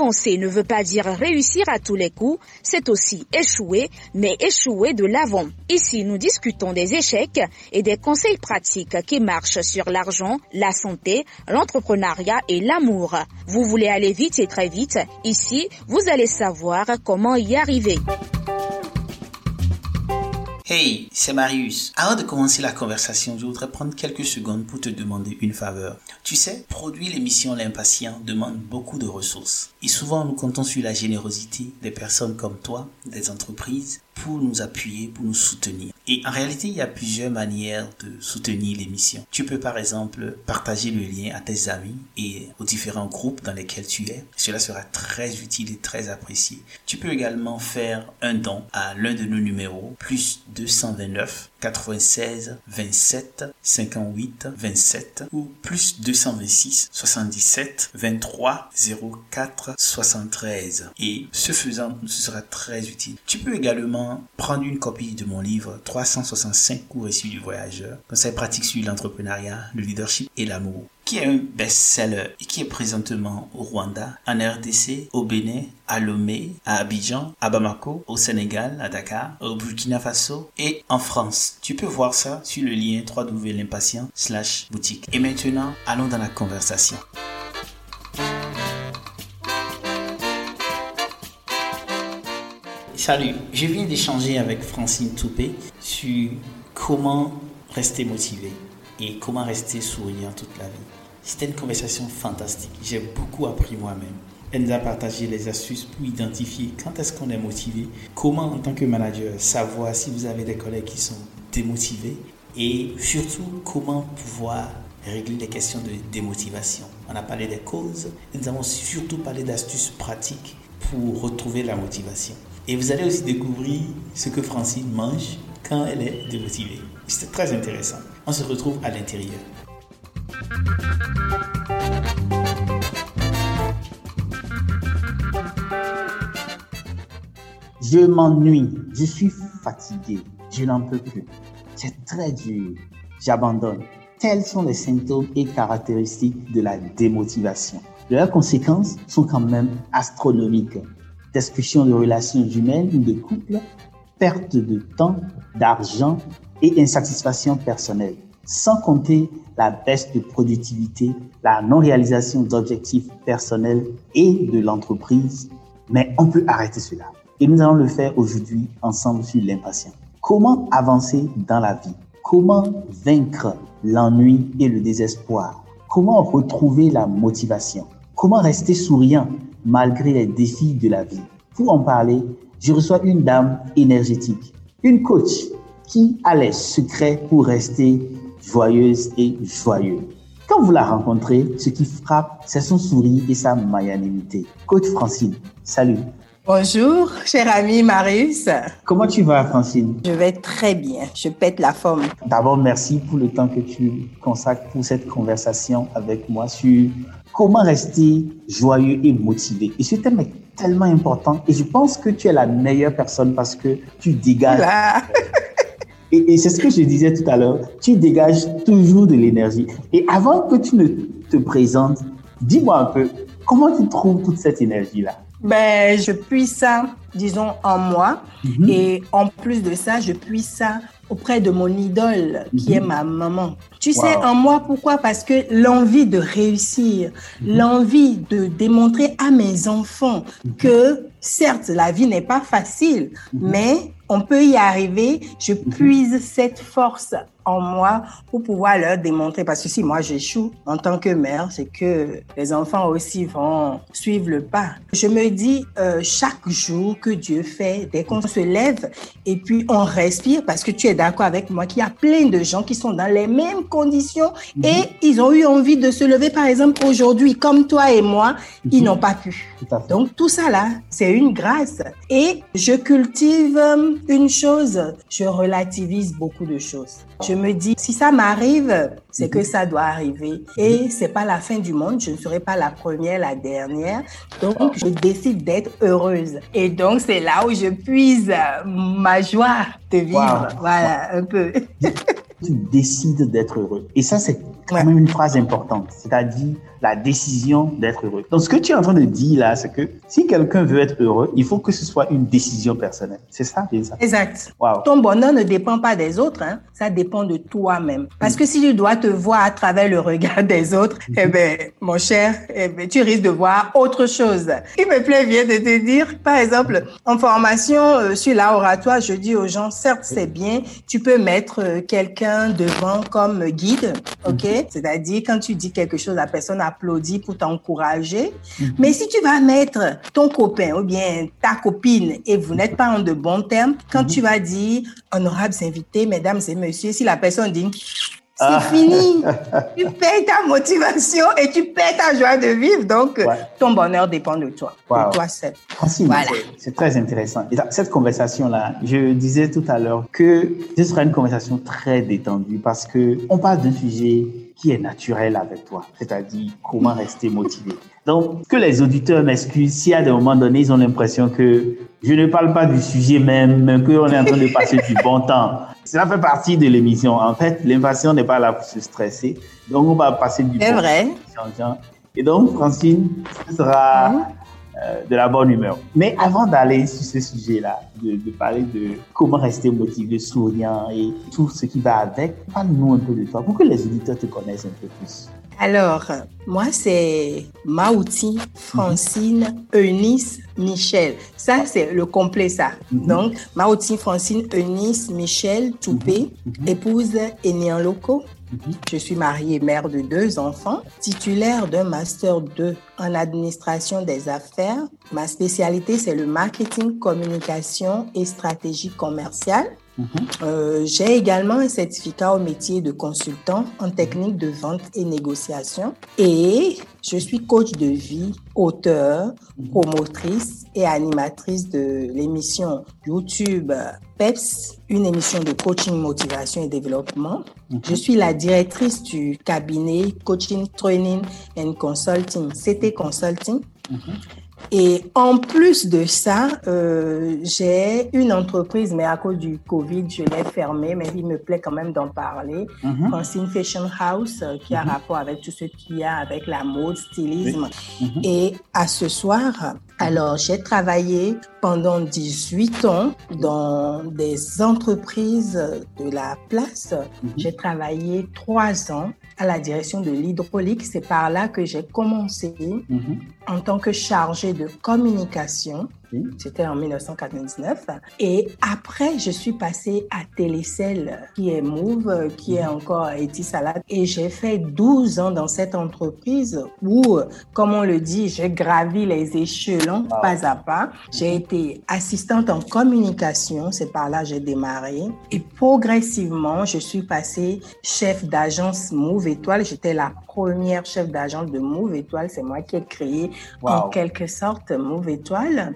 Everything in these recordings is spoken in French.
Avancer ne veut pas dire réussir à tous les coups, c'est aussi échouer, mais échouer de l'avant. Ici, nous discutons des échecs et des conseils pratiques qui marchent sur l'argent, la santé, l'entrepreneuriat et l'amour. Vous voulez aller vite et très vite, ici, vous allez savoir comment y arriver. Hey, c'est Marius. Avant de commencer la conversation, je voudrais prendre quelques secondes pour te demander une faveur. Tu sais, produire l'émission L'Impatient demande beaucoup de ressources. Et souvent, nous comptons sur la générosité des personnes comme toi, des entreprises, pour nous appuyer, pour nous soutenir. Et en réalité, il y a plusieurs manières de soutenir l'émission. Tu peux par exemple partager le lien à tes amis et aux différents groupes dans lesquels tu es. Cela sera très utile et très apprécié. Tu peux également faire un don à l'un de nos numéros, plus 229 96 27 58 27 ou plus 226 77 23 04 73. Et ce faisant, ce sera très utile. Tu peux également prendre une copie de mon livre 365 cours issus du voyageur, conseils pratiques sur l'entrepreneuriat, le leadership et l'amour qui est un best-seller et qui est présentement au Rwanda, en RDC, au Bénin, à Lomé, à Abidjan, à Bamako, au Sénégal, à Dakar, au Burkina Faso et en France. Tu peux voir ça sur le lien www.l'impatient slash boutique. Et maintenant, allons dans la conversation. Salut, je viens d'échanger avec Francine Toupé sur comment rester motivé et comment rester souriant toute la vie. C'était une conversation fantastique. J'ai beaucoup appris moi-même. Elle nous a partagé les astuces pour identifier quand est-ce qu'on est motivé, comment en tant que manager savoir si vous avez des collègues qui sont démotivés et surtout comment pouvoir régler les questions de démotivation. On a parlé des causes nous avons surtout parlé d'astuces pratiques pour retrouver la motivation. Et vous allez aussi découvrir ce que Francine mange quand elle est démotivée. C'était très intéressant. Se retrouve à l'intérieur. Je m'ennuie, je suis fatigué, je n'en peux plus. C'est très dur, j'abandonne. Tels sont les symptômes et caractéristiques de la démotivation. Leurs conséquences sont quand même astronomiques. Destruction de relations humaines ou de couple, perte de temps, d'argent et insatisfaction personnelle. Sans compter la baisse de productivité, la non-réalisation d'objectifs personnels et de l'entreprise. Mais on peut arrêter cela. Et nous allons le faire aujourd'hui ensemble sur l'impatience. Comment avancer dans la vie? Comment vaincre l'ennui et le désespoir? Comment retrouver la motivation? Comment rester souriant malgré les défis de la vie? Pour en parler, je reçois une dame énergétique, une coach qui a les secrets pour rester joyeuse et joyeux. Quand vous la rencontrez, ce qui frappe, c'est son sourire et sa magnanimité. Coach Francine, salut. Bonjour, cher ami Marius. Comment tu vas, Francine? Je vais très bien. Je pète la forme. D'abord, merci pour le temps que tu consacres pour cette conversation avec moi sur comment rester joyeux et motivé. Et ce thème est tellement important et je pense que tu es la meilleure personne parce que tu dégages. Et, et c'est ce que je disais tout à l'heure, tu dégages toujours de l'énergie. Et avant que tu ne te présentes, dis-moi un peu, comment tu trouves toute cette énergie-là? Ben, je puis ça, disons, en moi. Mhm. Et en plus de ça, je puis ça auprès de mon idole, qui Mhm. est ma maman. Tu sais, en moi, pourquoi? Parce que l'envie de réussir, Mhm. l'envie de démontrer à mes enfants que, certes, la vie n'est pas facile, mais on peut y arriver. Je puise cette force en moi pour pouvoir leur démontrer. Parce que si moi j'échoue en tant que mère, c'est que les enfants aussi vont suivre le pas. Je me dis euh, chaque jour que Dieu fait, dès qu'on se lève et puis on respire, parce que tu es d'accord avec moi qu'il y a plein de gens qui sont dans les mêmes conditions et ils ont eu envie de se lever, par exemple, aujourd'hui, comme toi et moi, ils Mhm. n'ont pas pu. Tout. Donc tout ça là, c'est une grâce. Et je cultive euh, une chose, je relativise beaucoup de choses. Je me dis, si ça m'arrive, c'est que ça doit arriver. Et c'est pas la fin du monde. Je ne serai pas la première, la dernière. Donc, je décide d'être heureuse. Et donc, c'est là où je puise ma joie de vivre. Voilà, un peu. tu décides d'être heureux. Et ça, c'est quand même une phrase importante. C'est-à-dire, la décision d'être heureux. Donc, ce que tu es en train de dire là, c'est que si quelqu'un veut être heureux, il faut que ce soit une décision personnelle. C'est ça, ça? Exact. Ton bonheur ne dépend pas des autres, hein. ça dépend de toi-même. Parce que si tu dois te voir à travers le regard des autres, mm-hmm. eh ben, mon cher, eh ben, tu risques de voir autre chose. Il me plaît bien de te dire, par exemple, en formation euh, sur l'oratoire, je dis aux gens, certes, c'est bien, tu peux mettre euh, quelqu'un devant comme guide, ok? C'est-à-dire, quand tu dis quelque chose, la personne applaudit pour t'encourager. Mhm. Mais si tu vas mettre ton copain ou bien ta copine et vous n'êtes pas en de bons termes, quand mhm. tu vas dire honorables invités, mesdames et messieurs, si la personne dit c'est ah. fini. tu perds ta motivation et tu perds ta joie de vivre. Donc, ton bonheur dépend de toi, de toi seul. voilà. C'est très intéressant. Et cette conversation-là, je disais tout à l'heure que ce sera une conversation très détendue parce que on parle d'un sujet qui est naturel avec toi, c'est-à-dire comment rester motivé. Donc, que les auditeurs m'excusent si à des moments donnés, ils ont l'impression que je ne parle pas du sujet même, qu'on est en train de passer du bon temps. Cela fait partie de l'émission. En fait, l'invasion n'est pas là pour se stresser. Donc, on va passer du bon temps. C'est vrai. Et donc, Francine, ce sera hein? Euh, de la bonne humeur. Mais avant d'aller sur ce sujet-là, de, de, parler de comment rester motivé, souriant et tout ce qui va avec, parle-nous un peu de toi pour que les auditeurs te connaissent un peu plus. Alors, moi, c'est Maouti, Francine, Eunice, Michel. Ça, c'est le complet, ça. Mhm. Donc, Maouti, Francine, Eunice, Michel, Toupé, mhm. Mhm. épouse et né en locaux. Je suis mariée, mère de deux enfants, titulaire d'un master 2 en administration des affaires. Ma spécialité, c'est le marketing, communication et stratégie commerciale. Mhm. Euh, j'ai également un certificat au métier de consultant en technique de vente et négociation et je suis coach de vie, auteur, mhm. promotrice et animatrice de l'émission YouTube PEPS, une émission de coaching, motivation et développement. Mhm. Je suis la directrice du cabinet Coaching, Training and Consulting, CT Consulting. Et en plus de ça, euh, j'ai une entreprise, mais à cause du Covid, je l'ai fermée, mais il me plaît quand même d'en parler. Mm Francine Fashion House, euh, qui a mhm. rapport avec tout ce qu'il y a avec la mode, stylisme. Mhm. Et à ce soir, alors j'ai travaillé pendant 18 ans dans des entreprises de la place. Mhm. J'ai travaillé trois ans à la direction de l'hydraulique. C'est par là que j'ai commencé en tant que chargée de communication c'était en 1999. Et après, je suis passée à Télécell, qui est Move, qui est encore Etisalat. Et j'ai fait 12 ans dans cette entreprise où, comme on le dit, j'ai gravi les échelons pas à pas. J'ai été assistante en communication. C'est par là que j'ai démarré. Et progressivement, je suis passée chef d'agence Move Étoile. J'étais la première chef d'agence de Move Étoile. C'est moi qui ai créé en quelque sorte Move Étoile.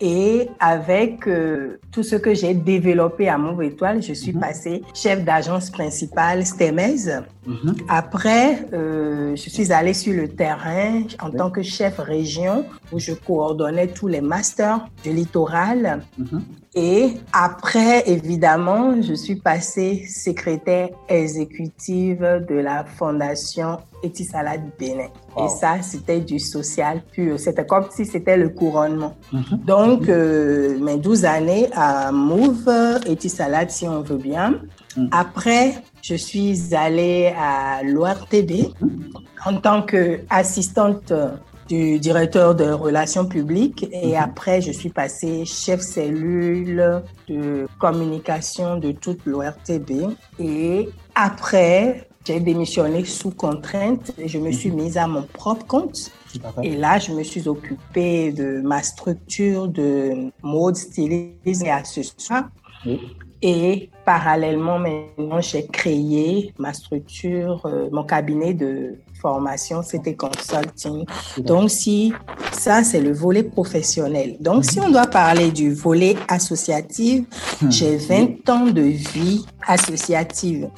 Et avec euh, tout ce que j'ai développé à Move Étoile, je suis mhm. passée chef d'agence principale STEMES. Mhm. Après, euh, je suis allée sur le terrain en tant que chef région où je coordonnais tous les masters du littoral. Mhm. Et après, évidemment, je suis passée secrétaire exécutive de la Fondation Etisalade Bénin. Et ça, c'était du social pur. C'était comme si c'était le couronnement. Mhm. Donc, euh, mes 12 années à Move, Etisalade, si on veut bien. Mhm. Après, je suis allée à l'ORTB mhm. en tant qu'assistante du directeur de relations publiques et après je suis passée chef cellule de communication de toute l'ORTB et après j'ai démissionné sous contrainte et je me suis mise à mon propre compte. Et là, je me suis occupée de ma structure de mode, stylisme et accessoires. Et parallèlement, maintenant, j'ai créé ma structure, euh, mon cabinet de formation, c'était consulting. Donc, si ça, c'est le volet professionnel. Donc, si on doit parler du volet associatif, hmm. j'ai 20 ans de vie associative.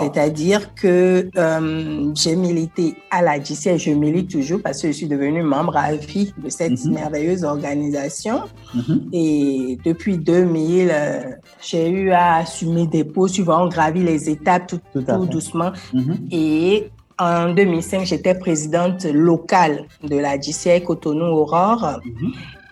C'est-à-dire que euh, j'ai milité à la et je milite toujours parce que je suis devenue membre à vie de cette mhm. merveilleuse organisation. Mhm. Et depuis 2000, euh, j'ai eu à assumer des postes, souvent gravi les étapes tout, tout, doucement. Mhm. Et en 2005, j'étais présidente locale de la JCI Cotonou Aurore.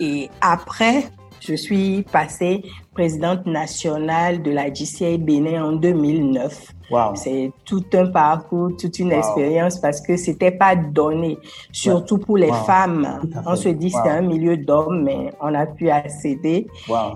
Et après, je suis passée présidente nationale de la JCI Bénin en 2009. C'est tout un parcours, toute une expérience parce que c'était pas donné, surtout pour les femmes. On se dit c'est un milieu d'hommes, mais on a pu accéder.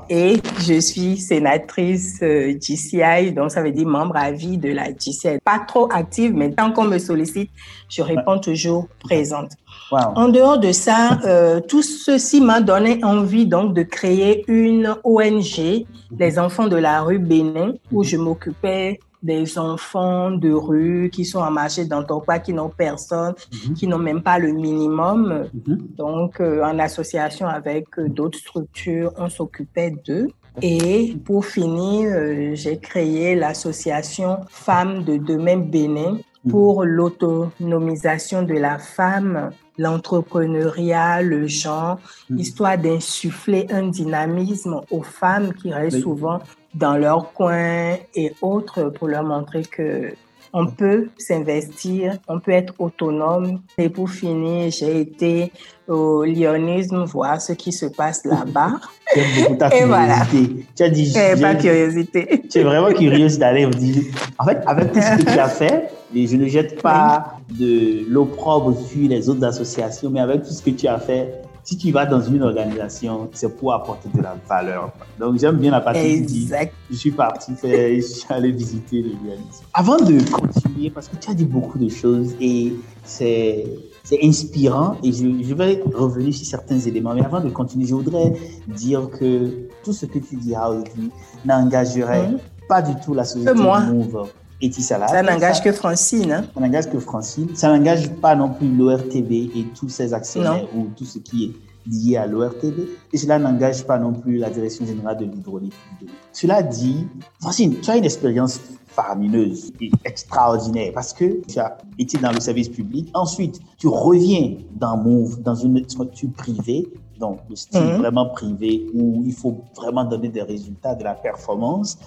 Et je suis sénatrice euh, GCI, donc ça veut dire membre à vie de la GCI. Pas trop active, mais tant qu'on me sollicite, je réponds toujours présente. En dehors de ça, euh, tout ceci m'a donné envie donc de créer une ONG, les enfants de la rue Bénin, où je m'occupais des enfants de rue qui sont en marché d'emploi, qui n'ont personne, mhm. qui n'ont même pas le minimum. Mhm. Donc, euh, en association avec euh, d'autres structures, on s'occupait d'eux. Et pour finir, euh, j'ai créé l'association Femmes de Demain Bénin mhm. pour l'autonomisation de la femme, l'entrepreneuriat, le genre, histoire d'insuffler un dynamisme aux femmes qui restent souvent dans leur coin et autres pour leur montrer que on peut s'investir, on peut être autonome. Et pour finir, j'ai été au lyonisme voir ce qui se passe là-bas. et voilà. Tu as dit, eh, pas curiosité. Tu es vraiment curieuse d'aller. En fait, avec tout ce que tu as fait, et je ne jette pas de l'opprobre sur les autres associations, mais avec tout ce que tu as fait, si tu vas dans une organisation, c'est pour apporter de la valeur. Donc, j'aime bien la partie qui je suis parti faire, je suis allé visiter l'organisation. Avant de continuer, parce que tu as dit beaucoup de choses et c'est, c'est inspirant et je, je, vais revenir sur certains éléments. Mais avant de continuer, je voudrais dire que tout ce que tu diras aujourd'hui n'engagerait mhm. pas du tout la société Move et Ça n'engage que Francine. Hein? Ça n'engage que Francine. Ça n'engage pas non plus l'ORTB et tous ses actionnaires ou tout ce qui est lié à l'ORTB. Et cela n'engage pas non plus la Direction générale de l'hydraulique. Cela dit, Francine, tu as une expérience faramineuse et extraordinaire parce que tu as été dans le service public. Ensuite, tu reviens dans Move, dans une structure privée, donc le style mhm. vraiment privé où il faut vraiment donner des résultats, de la performance.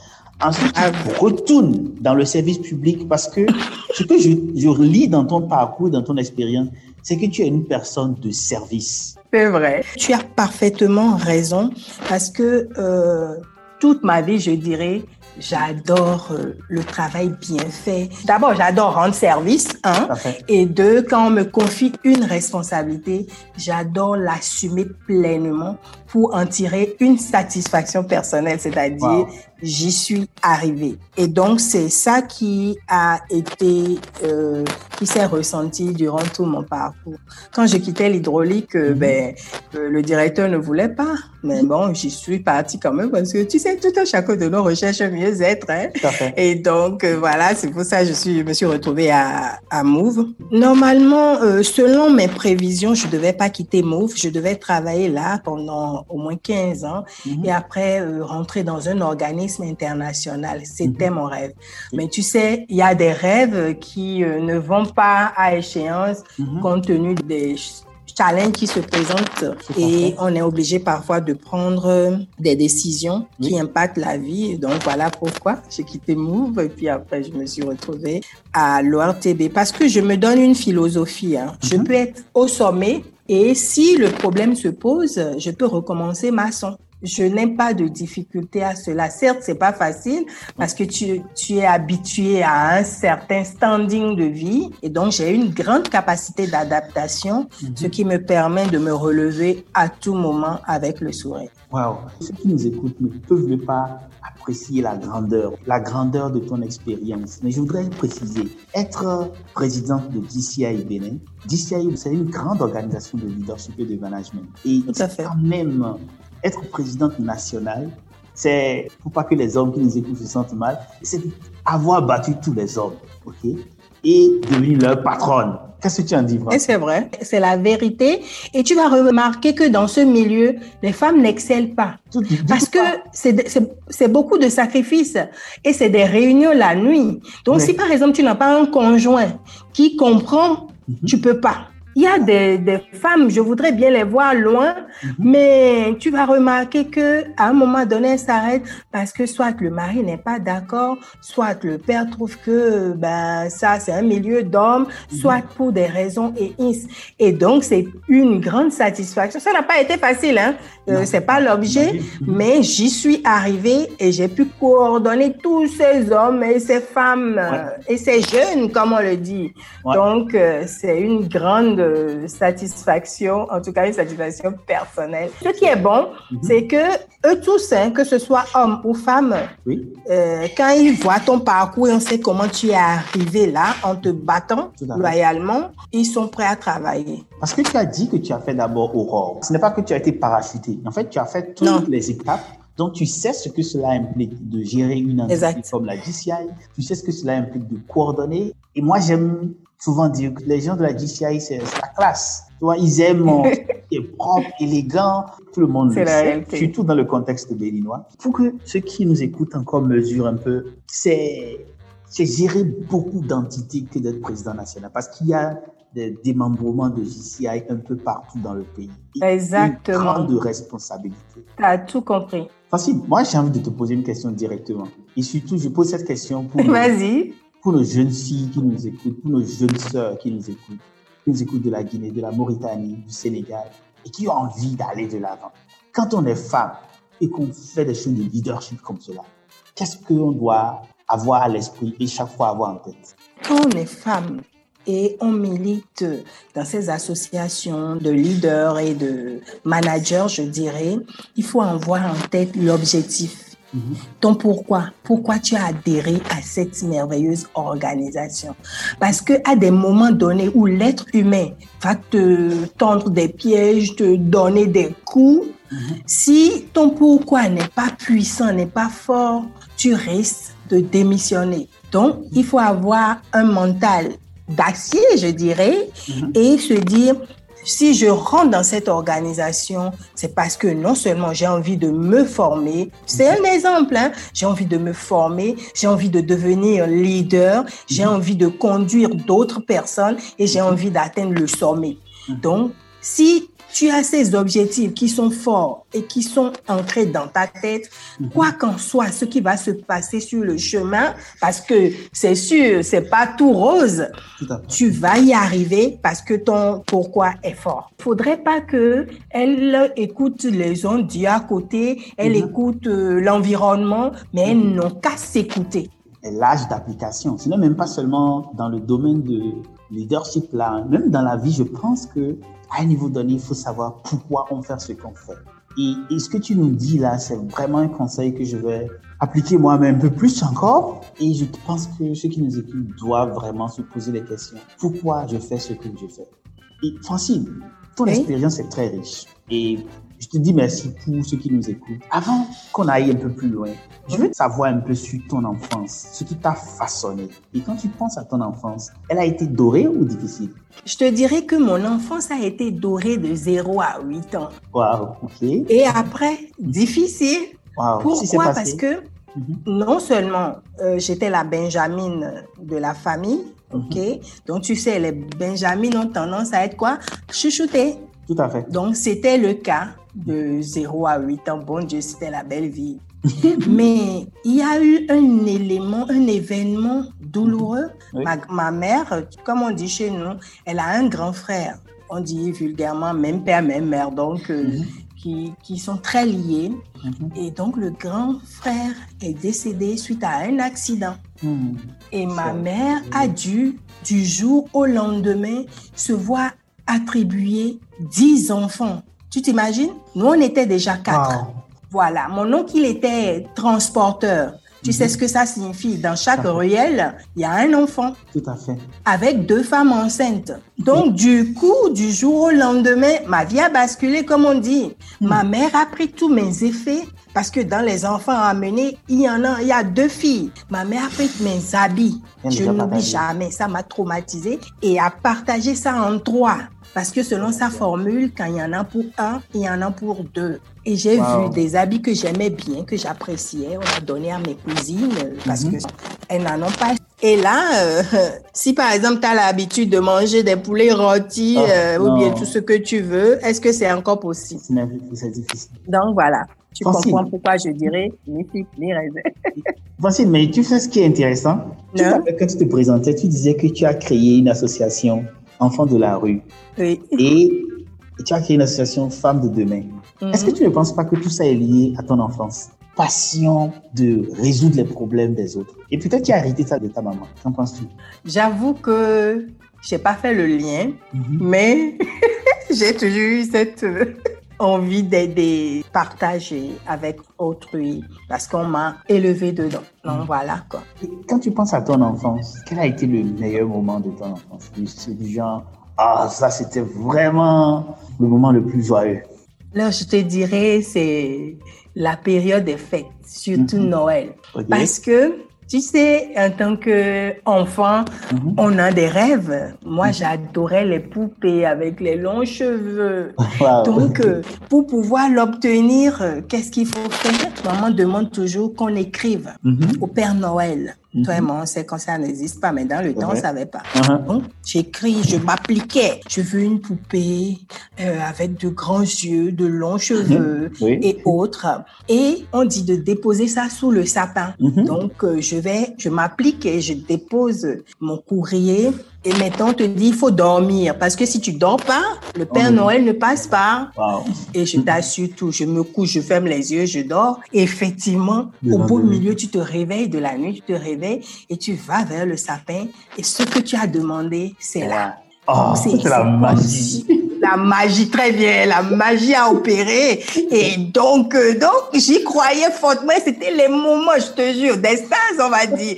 Ensuite, tu retournes dans le service public parce que ce que je, je lis dans ton parcours, dans ton expérience, c'est que tu es une personne de service. C'est vrai. Tu as parfaitement raison parce que euh, toute ma vie, je dirais, j'adore euh, le travail bien fait. D'abord, j'adore rendre service, hein, et deux, quand on me confie une responsabilité, j'adore l'assumer pleinement pour en tirer une satisfaction personnelle, c'est-à-dire j'y suis arrivée. Et donc, c'est ça qui a été, euh, qui s'est ressenti durant tout mon parcours. Quand je quittais l'hydraulique, euh, mhm. ben, euh, le directeur ne voulait pas. Mais bon, j'y suis partie quand même parce que tu sais, tout un chacun de nos recherches mieux-être. Hein? Et donc, voilà, c'est pour ça que je, suis, je me suis retrouvée à, à Move. Normalement, selon mes prévisions, je devais pas quitter Move. Je devais travailler là pendant au moins 15 ans mhm. et après rentrer dans un organisme international. C'était mhm. mon rêve. Mais tu sais, il y a des rêves qui euh, ne vont pas à échéance mhm. compte tenu des challenges qui se présentent et on est obligé parfois de prendre des décisions qui impactent la vie. Donc voilà pourquoi j'ai quitté Move et puis après je me suis retrouvée à l'ORTB parce que je me donne une philosophie. Hein. Je peux être au sommet et si le problème se pose, je peux recommencer ma son je n'ai pas de difficulté à cela. Certes, c'est pas facile parce que tu, tu es habitué à un certain standing de vie et donc j'ai une grande capacité d'adaptation, mhm. ce qui me permet de me relever à tout moment avec le sourire. Wow. Ceux qui nous écoutent ne peuvent pas apprécier la grandeur, la grandeur de ton expérience. Mais je voudrais préciser, être présidente de DCI Bénin, DCI, c'est une grande organisation de leadership et de management. Et Tout à fait. quand même être présidente nationale, c'est, pour pas que les hommes qui nous écoutent se sentent mal, c'est avoir battu tous les hommes, ok? est devenue leur patronne. Qu'est-ce que tu en dis, Et c'est vrai, c'est la vérité. Et tu vas remarquer que dans ce milieu, les femmes n'excellent pas. Tout- tout- Parce tout que c'est beaucoup de sacrifices et c'est des réunions la nuit. Donc, si par exemple, tu n'as pas un conjoint qui comprend, Tu peux pas. Il y a des, des femmes, je voudrais bien les voir loin, Mhm. mais tu vas remarquer que à un moment donné, elles s'arrêtent parce que soit le mari n'est pas d'accord, soit le père trouve que ben ça c'est un milieu d'hommes, Mhm. soit pour des raisons et. Et donc c'est une grande satisfaction. Ça n'a pas été facile, hein. Euh, c'est pas l'objet, Mhm. mais j'y suis arrivée et j'ai pu coordonner tous ces hommes et ces femmes et ces jeunes, comme on le dit. Ouais. Donc, euh, c'est une grande satisfaction, en tout cas une satisfaction personnelle. Ce qui est bon, Mhm. c'est que eux tous, hein, que ce soit hommes ou femmes, Oui, euh, quand ils voient ton parcours et on sait comment tu es arrivé là en te battant loyalement, ils sont prêts à travailler. parce que tu as dit que tu as fait d'abord Aurore. Ce n'est pas que tu as été parachuté. En fait, tu as fait toutes Non. les étapes. Donc, tu sais ce que cela implique de gérer une entité Exact. comme la GCI. Tu sais ce que cela implique de coordonner. Et moi, j'aime souvent dire que les gens de la GCI, c'est la classe. Tu vois, ils aiment qui est propre, élégant. Tout le monde le sait, surtout dans le contexte béninois. Pour que ceux qui nous écoutent encore mesurent un peu, c'est gérer beaucoup d'entités que d'être président national. Parce qu'il y a des démembrements de JCI un peu partout dans le pays. Exactement. Une grande responsabilité. Tu as tout compris. Facile. Moi, j'ai envie de te poser une question directement. Et surtout, je pose cette question pour, Vas-y. Pour nos jeunes filles qui nous écoutent, pour nos jeunes sœurs qui nous écoutent, qui nous écoutent de la Guinée, de la Mauritanie, du Sénégal, et qui ont envie d'aller de l'avant. Quand on est femme et qu'on fait des choses de leadership comme cela, qu'est-ce qu'on doit avoir à l'esprit et chaque fois avoir en tête? Quand on est femme et on milite dans ces associations de leaders et de managers, je dirais, il faut avoir en tête l'objectif. Ton pourquoi? Pourquoi tu as adhéré à cette merveilleuse organisation? Parce que à des moments donnés où l'être humain va te tendre des pièges, te donner des coups, si ton pourquoi n'est pas puissant, n'est pas fort, tu risques de démissionner. Donc, il faut avoir un mental d'acier, je dirais, et se dire, si je rentre dans cette organisation, c'est parce que non seulement j'ai envie de me former, c'est un exemple, hein, j'ai envie de me former, j'ai envie de devenir leader, j'ai envie de conduire d'autres personnes et j'ai envie d'atteindre le sommet. Donc, si tu as ces objectifs qui sont forts et qui sont ancrés dans ta tête, quoi qu'en soit ce qui va se passer sur le chemin, parce que c'est sûr, c'est pas tout rose, Tout tu vas y arriver parce que ton pourquoi est fort. Faudrait pas que elle écoute les ondes dit à côté, elle écoute euh, l'environnement, mais elles n'ont qu'à s'écouter. L'âge d'application. Ce n'est même pas seulement dans le domaine de leadership là, même dans la vie, je pense que à un niveau donné, il faut savoir pourquoi on fait ce qu'on fait. Et, et ce que tu nous dis là, c'est vraiment un conseil que je vais appliquer moi-même un peu plus encore. Et je pense que ceux qui nous écoutent doivent vraiment se poser des questions. Pourquoi je fais ce que je fais? Et Francine, ton Oui. expérience est très riche. Et je te dis merci pour ceux qui nous écoutent. Avant qu'on aille un peu plus loin, je veux savoir un peu sur ton enfance, ce qui t'a façonné. Et quand tu penses à ton enfance, elle a été dorée ou difficile? Je te dirais que mon enfance a été dorée de 0 à 8 ans. Waouh, ok. Et après, difficile. S'est Pourquoi? passé? Parce que Mhm. non seulement euh, j'étais la Benjamine de la famille, ok? Donc tu sais, les Benjamines ont tendance à être quoi? Chouchoutées. Tout à fait. Donc c'était le cas de 0 à 8 ans. Bon Dieu, c'était la belle vie. Mais il y a eu un élément, un événement douloureux. Oui. Ma, ma mère, comme on dit chez nous, elle a un grand frère. On dit vulgairement même père, même mère, donc euh, Mhm. qui, qui sont très liés. Mhm. Et donc le grand frère est décédé suite à un accident. Hmm. Et ma mère a dû, du jour au lendemain, se voir attribuer 10 enfants. Tu t'imagines? Nous, on était déjà quatre. Voilà, mon oncle, il était transporteur. Tu sais ce que ça signifie? Dans chaque ruelle, il y a un enfant. Tout à fait. Avec deux femmes enceintes. Donc, du coup, du jour au lendemain, ma vie a basculé, comme on dit. Ma mère a pris tous mes effets parce que dans les enfants amenés, il y en a, il y a deux filles. Ma mère a pris mes habits. Je n'oublie jamais. Ça m'a traumatisé et a partagé ça en trois. Parce que selon sa formule, quand il y en a pour un, il y en a pour deux. Et j'ai vu des habits que j'aimais bien, que j'appréciais. On a donné à mes cousines parce mhm. qu'elles n'en ont pas. Et là, euh, si par exemple tu as l'habitude de manger des poulets rôtis oh, euh, ou bien tout ce que tu veux, est-ce que c'est encore possible? C'est difficile. Donc voilà. Tu comprends pourquoi je dirais les filles, les Francine, mais tu sais ce qui est intéressant Quand tu te présentais, tu disais que tu as créé une association Enfants de la rue. Oui. Et tu as créé une association Femmes de demain. Mhm. Est-ce que tu ne penses pas que tout ça est lié à ton enfance? Passion de résoudre les problèmes des autres. Et peut-être tu as hérité ça de ta maman. Qu'en penses-tu? J'avoue que j'ai pas fait le lien, mhm. mais j'ai toujours eu cette envie d'aider, partager avec autrui, parce qu'on m'a élevé dedans. Donc mm. voilà quoi. quand tu penses à ton enfance, quel a été le meilleur moment de ton enfance? C'est du genre, ah ça c'était vraiment le moment le plus joyeux. Là, je te dirais, c'est la période des fêtes, surtout mm-hmm. Noël. Parce que tu sais, en tant qu'enfant, mhm. on a des rêves. Moi, mhm. j'adorais les poupées avec les longs cheveux. Donc, euh, pour pouvoir l'obtenir, euh, qu'est-ce qu'il faut faire? Maman demande toujours qu'on écrive mhm. au Père Noël. Mm -hmm. c'est quand ça n'existe pas, mais dans le temps, on ne savait pas. Donc, j'écris, je m'appliquais. Je veux une poupée euh, avec de grands yeux, de longs cheveux mm-hmm. et autres. Et on dit de déposer ça sous le sapin. Mm-hmm. Donc, euh, je vais, je m'applique et je dépose mon courrier et maintenant, on te dit, il faut dormir. Parce que si tu dors pas, le Père Noël ne passe pas. Et je t'assure tout. Je me couche, je ferme les yeux, je dors. Et effectivement, au beau milieu, tu te réveilles de la nuit, tu te réveilles et tu vas vers le sapin. Et ce que tu as demandé, c'est là. Oh, c'est la magie. La magie, très bien. La magie a opéré. Et donc, euh, donc j'y croyais fortement. C'était les moments, je te jure, d'extase, on va dire.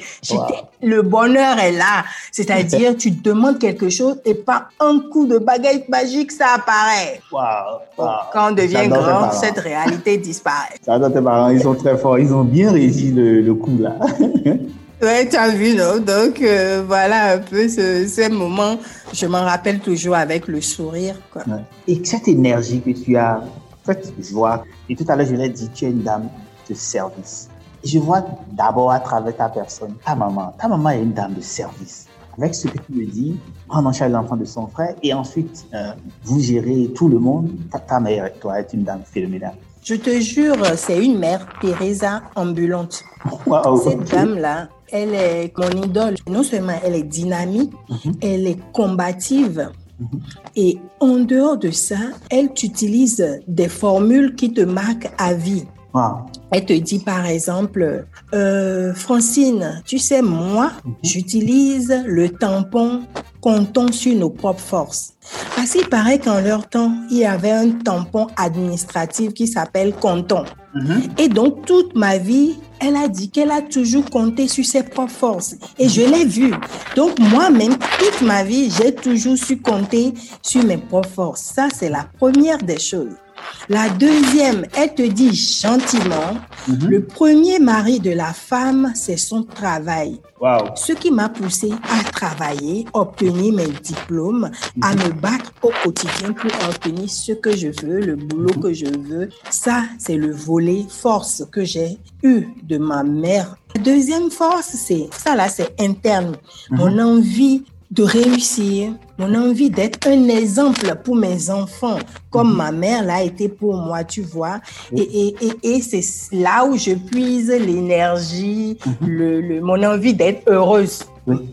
Le bonheur est là. C'est-à-dire, tu demandes quelque chose et pas un coup de baguette magique, ça apparaît. Quand on devient grand, cette réalité disparaît. J'adore tes parents, ils sont très forts. Ils ont bien réussi le, le coup là. Ouais, tu as vu, non? Donc, euh, voilà un peu ce, ce moment. Je m'en rappelle toujours avec le sourire. Quoi. Et cette énergie que tu as, je vois, et tout à l'heure, je l'ai dit, tu es une dame de service. Je vois d'abord à travers ta personne, ta maman. Ta maman est une dame de service. Avec ce que tu me dis, prendre en charge l'enfant de son frère et ensuite, euh, vous gérez tout le monde. Ta, ta mère, toi, est une dame phénoménale. Je te jure, c'est une mère Teresa ambulante. Cette dame-là, elle est mon idole. Non seulement elle est dynamique, mhm. elle est combative. Mhm. Et en dehors de ça, elle utilise des formules qui te marquent à vie. Elle te dit par exemple, euh, Francine, tu sais, moi, mhm. j'utilise le tampon comptons sur nos propres forces. Parce qu'il paraît qu'en leur temps, il y avait un tampon administratif qui s'appelle compton. Mhm. Et donc, toute ma vie, elle a dit qu'elle a toujours compté sur ses propres forces. Et je l'ai vu. Donc, moi-même, toute ma vie, j'ai toujours su compter sur mes propres forces. Ça, c'est la première des choses. La deuxième, elle te dit gentiment, mhm. le premier mari de la femme, c'est son travail. Ce qui m'a poussé à travailler, obtenir mes diplômes, à me battre au quotidien pour obtenir ce que je veux, le boulot que je veux. Ça, c'est le volet force que j'ai eu de ma mère. La deuxième force, c'est ça là, c'est interne. Mhm. Mon envie de réussir, mon envie d'être un exemple pour mes enfants, comme mhm. ma mère l'a été pour moi, tu vois. Et, et, et, et c'est là où je puise l'énergie, mhm. le, le, mon envie d'être heureuse,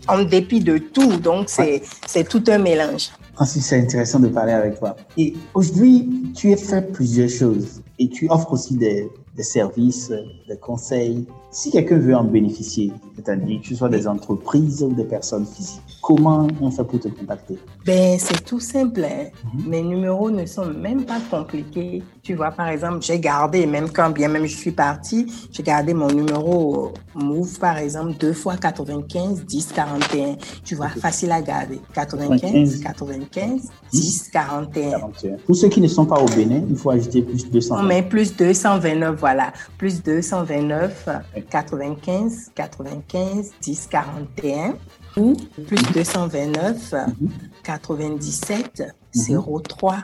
en dépit de tout. Donc, c'est c'est tout un mélange. Francis, c'est intéressant de parler avec toi. Et aujourd'hui, tu as fait plusieurs choses et tu offres aussi des, des services, des conseils. Si quelqu'un veut en bénéficier, c'est-à-dire que ce soit des entreprises ou des personnes physiques, comment on fait pour te contacter? Ben, c'est tout simple. Hein. Mes numéros ne sont même pas compliqués. Tu vois, par exemple, j'ai gardé, même quand bien même je suis partie, j'ai gardé mon numéro Move, par exemple, 2 fois 95 10 41. Tu vois, facile à garder. 95 95 10 41. Pour ceux qui ne sont pas au Bénin, il faut ajouter plus 229. On met plus 229, voilà. Plus 229 95 95 10 41 ou plus 229 97 03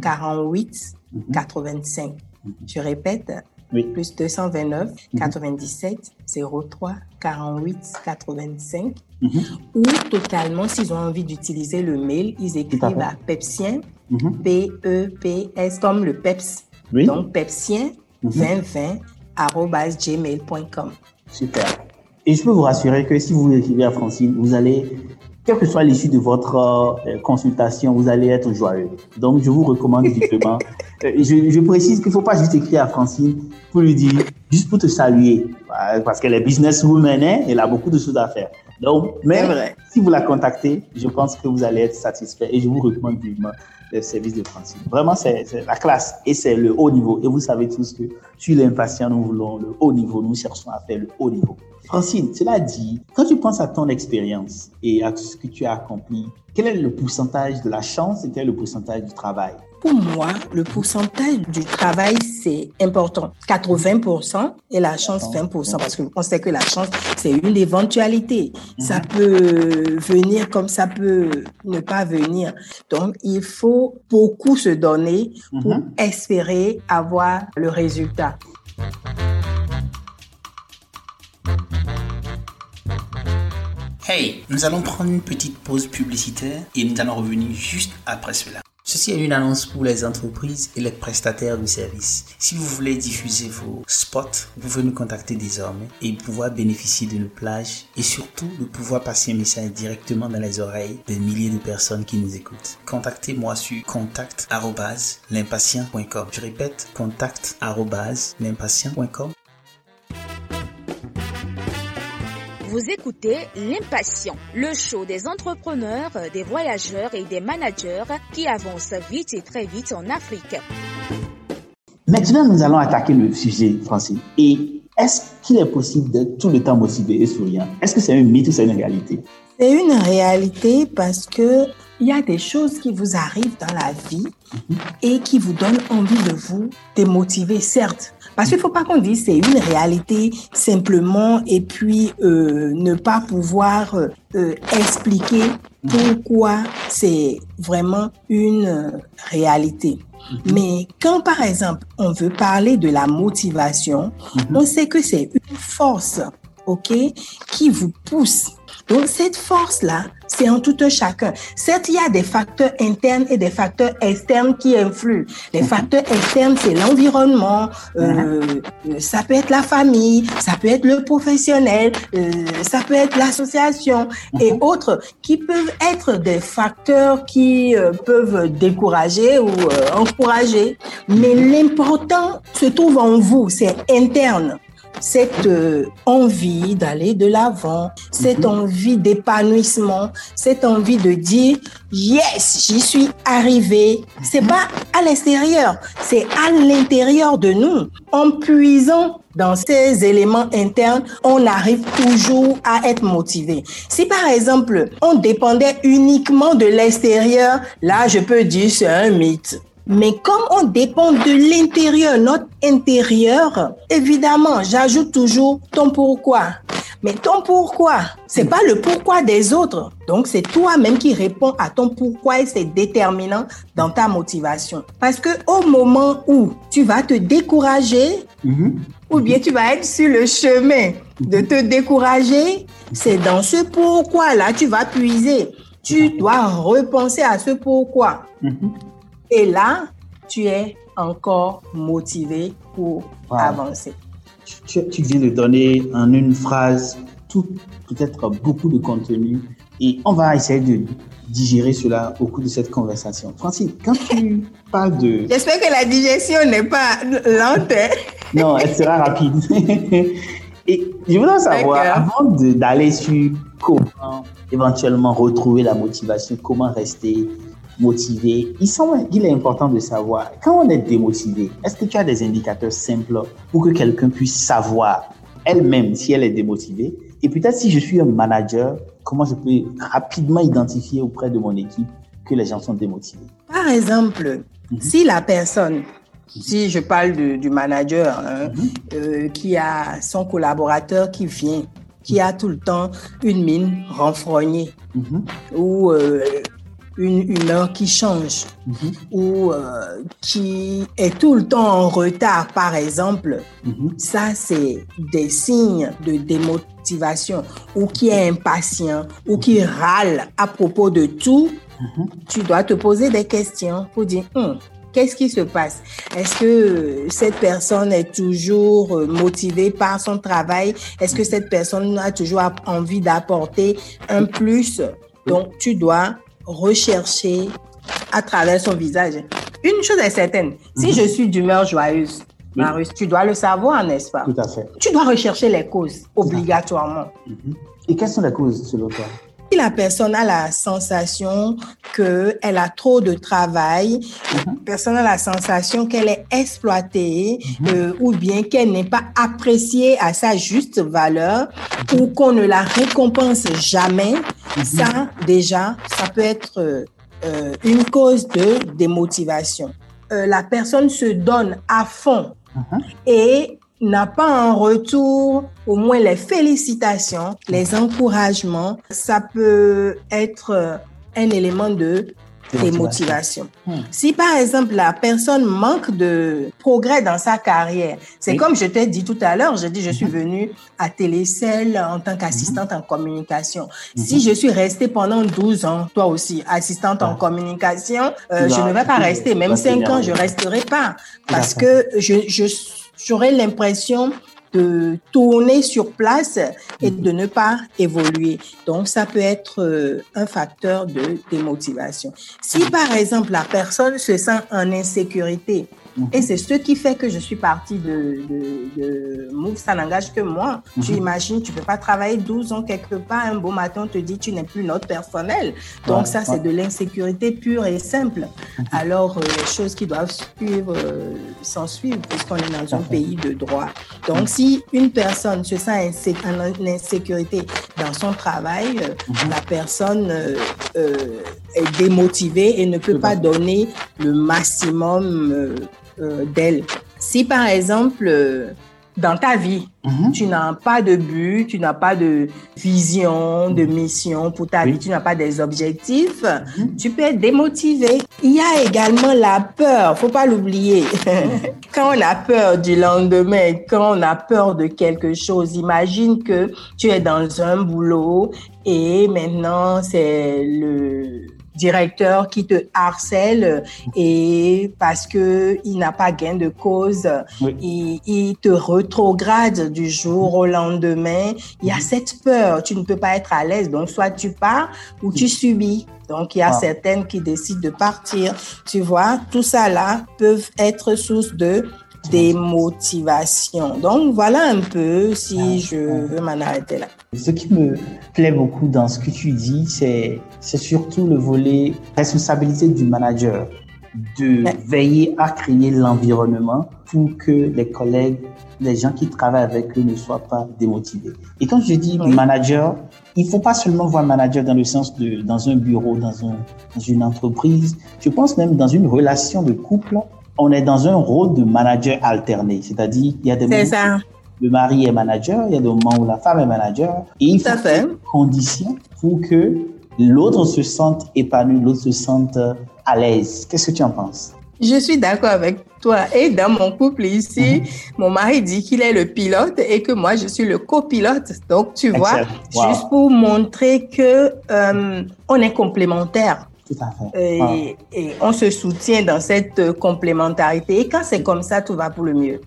48 85. Je répète, plus 229 97 03 48 85 ou totalement s'ils ont envie d'utiliser le mail, ils écrivent à Pepsien, P-E-P-S comme le PEPS. Donc Pepsien 2020 gmail.com. Super. Et je peux vous rassurer que si vous écrivez à Francine, vous allez, quelle que soit l'issue de votre euh, consultation, vous allez être joyeux. Donc, je vous recommande vivement. Euh, je, je, précise qu'il ne faut pas juste écrire à Francine pour lui dire, juste pour te saluer, parce qu'elle est businesswoman, hein, elle a beaucoup de choses à faire. Donc, mais si vous la contactez, je pense que vous allez être satisfait et je vous recommande vivement le service de Francine. Vraiment, c'est la classe et c'est le haut niveau. Et vous savez tous que sur l'impatient, nous voulons le haut niveau. Nous cherchons à faire le haut niveau. Francine, cela dit, quand tu penses à ton expérience et à tout ce que tu as accompli, quel est le pourcentage de la chance et quel est le pourcentage du travail? Pour moi, le pourcentage du travail, c'est important. 80% et la chance 20%, parce qu'on sait que la chance, c'est une éventualité. Ça peut venir comme ça peut ne pas venir. Donc, il faut beaucoup se donner pour espérer avoir le résultat. Hey, nous allons prendre une petite pause publicitaire et nous allons revenir juste après cela. Ceci est une annonce pour les entreprises et les prestataires de services. Si vous voulez diffuser vos spots, vous pouvez nous contacter désormais et pouvoir bénéficier de nos plages et surtout de pouvoir passer un message directement dans les oreilles des milliers de personnes qui nous écoutent. Contactez-moi sur contact@l'impatient.com. Je répète, contact@l'impatient.com. Vous écoutez L'Impatient, le show des entrepreneurs, des voyageurs et des managers qui avancent vite et très vite en Afrique. Maintenant, nous allons attaquer le sujet, Francis. Et est-ce qu'il est possible d'être tout le temps motivé et souriant? Est-ce que c'est un mythe ou c'est une réalité? C'est une réalité parce que il y a des choses qui vous arrivent dans la vie et qui vous donnent envie de vous démotiver, certes. Parce qu'il ne faut pas qu'on dise c'est une réalité simplement et puis euh, ne pas pouvoir euh, expliquer pourquoi c'est vraiment une réalité. Mais quand, par exemple, on veut parler de la motivation, on sait que c'est une force, OK, qui vous pousse. Donc, cette force-là, c'est en tout un chacun. Certes, il y a des facteurs internes et des facteurs externes qui influent. Les facteurs externes, c'est l'environnement, euh, ça peut être la famille, ça peut être le professionnel, euh, ça peut être l'association et autres qui peuvent être des facteurs qui euh, peuvent décourager ou euh, encourager. Mais l'important se trouve en vous, c'est interne cette euh, envie d'aller de l'avant, cette envie d'épanouissement, cette envie de dire yes, j'y suis arrivé. C'est pas à l'extérieur, c'est à l'intérieur de nous. En puisant dans ces éléments internes, on arrive toujours à être motivé. Si par exemple, on dépendait uniquement de l'extérieur, là, je peux dire c'est un mythe. Mais comme on dépend de l'intérieur, notre intérieur, évidemment, j'ajoute toujours ton pourquoi. Mais ton pourquoi, c'est pas le pourquoi des autres. Donc, c'est toi-même qui réponds à ton pourquoi et c'est déterminant dans ta motivation. Parce que au moment où tu vas te décourager, ou bien tu vas être sur le chemin de te décourager, c'est dans ce pourquoi-là, tu vas puiser. Tu dois repenser à ce pourquoi. Et là, tu es encore motivé pour avancer. Tu, tu, viens de donner en une phrase tout, peut-être beaucoup de contenu Et on va essayer de digérer cela au cours de cette conversation. Francine, quand tu parles de... J'espère que la digestion n'est pas lente. Hein? non, elle sera rapide. Et je voudrais savoir, avant d'aller sur comment éventuellement retrouver la motivation, comment rester motivé, il semble qu'il est important de savoir, quand on est démotivé, est-ce que tu as des indicateurs simples pour que quelqu'un puisse savoir elle-même si elle est démotivée? Et peut-être si je suis un manager, comment je peux rapidement identifier auprès de mon équipe que les gens sont démotivés? Par exemple, mhm. si la personne si je parle du manager hein, mhm. euh, qui a son collaborateur qui vient, qui a tout le temps une mine renfrognée mhm. ou euh, une humeur qui change mhm. ou euh, qui est tout le temps en retard, par exemple, ça, c'est des signes de démotivation ou qui est impatient ou qui râle à propos de tout. Tu dois te poser des questions pour dire, hum, Qu'est-ce qui se passe? Est-ce que cette personne est toujours euh, motivée par son travail? Est-ce que cette personne a toujours envie d'apporter un plus? Donc, tu dois rechercher à travers son visage. Une chose est certaine, si mhm. je suis d'humeur joyeuse, Marius, tu dois le savoir, n'est-ce pas? Tout à fait. Tu dois rechercher les causes, obligatoirement. Mhm. Et quelles sont les causes, selon toi? Si la personne a la sensation qu'elle a trop de travail, la mhm. personne a la sensation qu'elle est exploitée mhm. euh, ou bien qu'elle n'est pas appréciée à sa juste valeur ou qu'on ne la récompense jamais, mhm. ça déjà, ça peut être euh, une cause de démotivation. Euh, la personne se donne à fond et n'a pas en retour au moins les félicitations, les encouragements, ça peut être un élément de démotivation. Hmm. Si par exemple la personne manque de progrès dans sa carrière, c'est comme je t'ai dit tout à l'heure, je dis je suis hmm. venue à Télécell en tant qu'assistante en communication. Hmm. Si je suis restée pendant 12 ans, toi aussi, assistante en communication, euh, je ne vais pas rester, même 5 ans, je resterai pas parce que je, je j'aurais l'impression de tourner sur place et de ne pas évoluer. Donc, ça peut être euh, un facteur de démotivation. Si, par exemple, la personne se sent en insécurité, et mhm. c'est ce qui fait que je suis partie de, de, Move, ça n'engage que moi. Tu mhm. imagines, tu peux pas travailler 12 ans quelque part, un beau matin, on te dit tu n'es plus notre personnel. Donc ça, c'est de l'insécurité pure et simple. Mhm. Alors, euh, les choses qui doivent suivre euh, s'en suivent, puisqu'on est dans un pays de droit. Donc, si une personne se sent en insécurité dans son travail, euh, la personne est démotivée et ne peut pas donner le maximum euh, d'elle. Si par exemple, euh, dans ta vie, mhm. tu n'as pas de but, tu n'as pas de vision, de mission pour ta vie, tu n'as pas des objectifs, mhm. tu peux être démotivé. Il y a également la peur, faut pas l'oublier. quand on a peur du lendemain, quand on a peur de quelque chose, imagine que tu es dans un boulot et maintenant c'est le directeur qui te harcèle et parce que il n'a pas gain de cause, il, te retrograde du jour au lendemain. Il y a cette peur, tu ne peux pas être à l'aise, donc soit tu pars ou tu subis. Donc, il y a ah. certaines qui décident de partir. Tu vois, tout ça là peuvent être source de des motivations. Donc voilà un peu si ah, je veux m'en arrêter là. Ce qui me plaît beaucoup dans ce que tu dis, c'est surtout le volet responsabilité du manager de veiller à créer l'environnement pour que les collègues, les gens qui travaillent avec eux ne soient pas démotivés. Et quand je dis manager, il faut pas seulement voir manager dans le sens de dans un bureau, dans, un, dans une entreprise. Je pense même dans une relation de couple on est dans un rôle de manager alterné. C'est-à-dire, il y a des moments où le mari est manager, il y a des moments où la femme est manager. Et il faut des conditions pour que l'autre se sente épanoui, l'autre se sente à l'aise. Qu'est-ce que tu en penses? Je suis d'accord avec toi. Et dans mon couple ici, mhm. mon mari dit qu'il est le pilote et que moi, je suis le copilote. Donc, tu vois, juste pour montrer que euh, on est complémentaires. Tout à fait. Et, et on se soutient dans cette complémentarité. Et quand c'est comme ça, tout va pour le mieux.